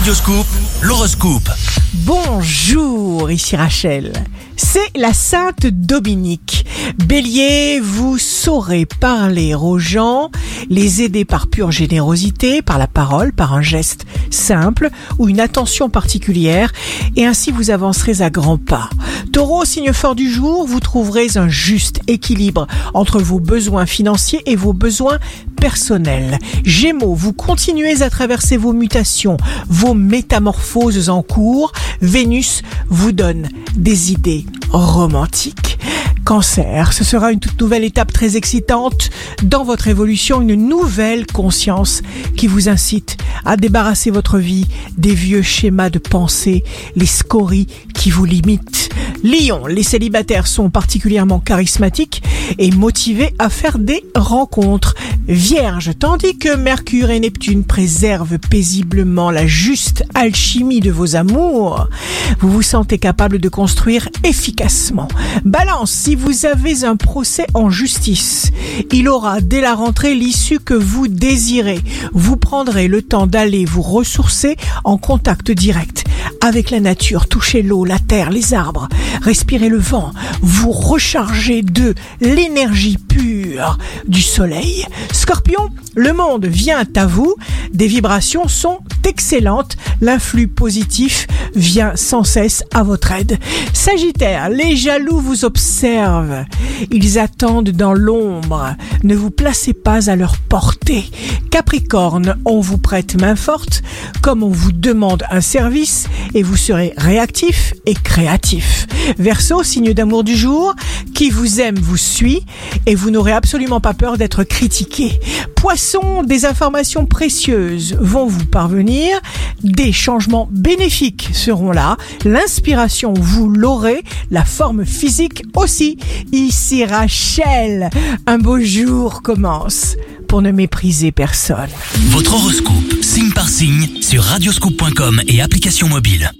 Radioscoop, l'horoscope. Bonjour, ici Rachel. C'est la Sainte Dominique. Bélier, vous saurez parler aux gens, les aider par pure générosité, par la parole, par un geste simple ou une attention particulière, et ainsi vous avancerez à grands pas. Taureau, signe fort du jour, vous trouverez un juste équilibre entre vos besoins financiers et vos besoins personnels. Gémeaux, vous continuez à traverser vos mutations, vos métamorphoses en cours. Vénus vous donne des idées romantiques. Cancer, ce sera une toute nouvelle étape très excitante dans votre évolution, une nouvelle conscience qui vous incite à débarrasser votre vie des vieux schémas de pensée, les scories qui vous limitent. Lion, les célibataires sont particulièrement charismatiques et motivés à faire des rencontres. Vierge, tandis que Mercure et Neptune préservent paisiblement la juste alchimie de vos amours, vous vous sentez capable de construire efficacement. Balance, si vous avez un procès en justice, il aura dès la rentrée l'issue que vous désirez. Vous prendrez le temps d'aller vous ressourcer en contact direct avec la nature, touchez l'eau, la terre, les arbres, respirez le vent, vous rechargez de l'énergie pure du soleil. Scorpion, le monde vient à vous, des vibrations sont excellentes, l'influx positif vient sans cesse à votre aide. Sagittaire, les jaloux vous observent, ils attendent dans l'ombre, ne vous placez pas à leur portée. Capricorne, on vous prête main forte, comme on vous demande un service, et vous serez réactif et créatif. Verseau, signe d'amour du jour, qui vous aime vous suit, et vous n'aurez absolument pas peur d'être critiqué. Poisson, des informations précieuses vont vous parvenir, des changements bénéfiques seront là, l'inspiration vous l'aurez, la forme physique aussi. Ici Rachel, un beau jour commence pour ne mépriser personne. Votre horoscope, signe par signe, sur radioscoop.com et application mobile.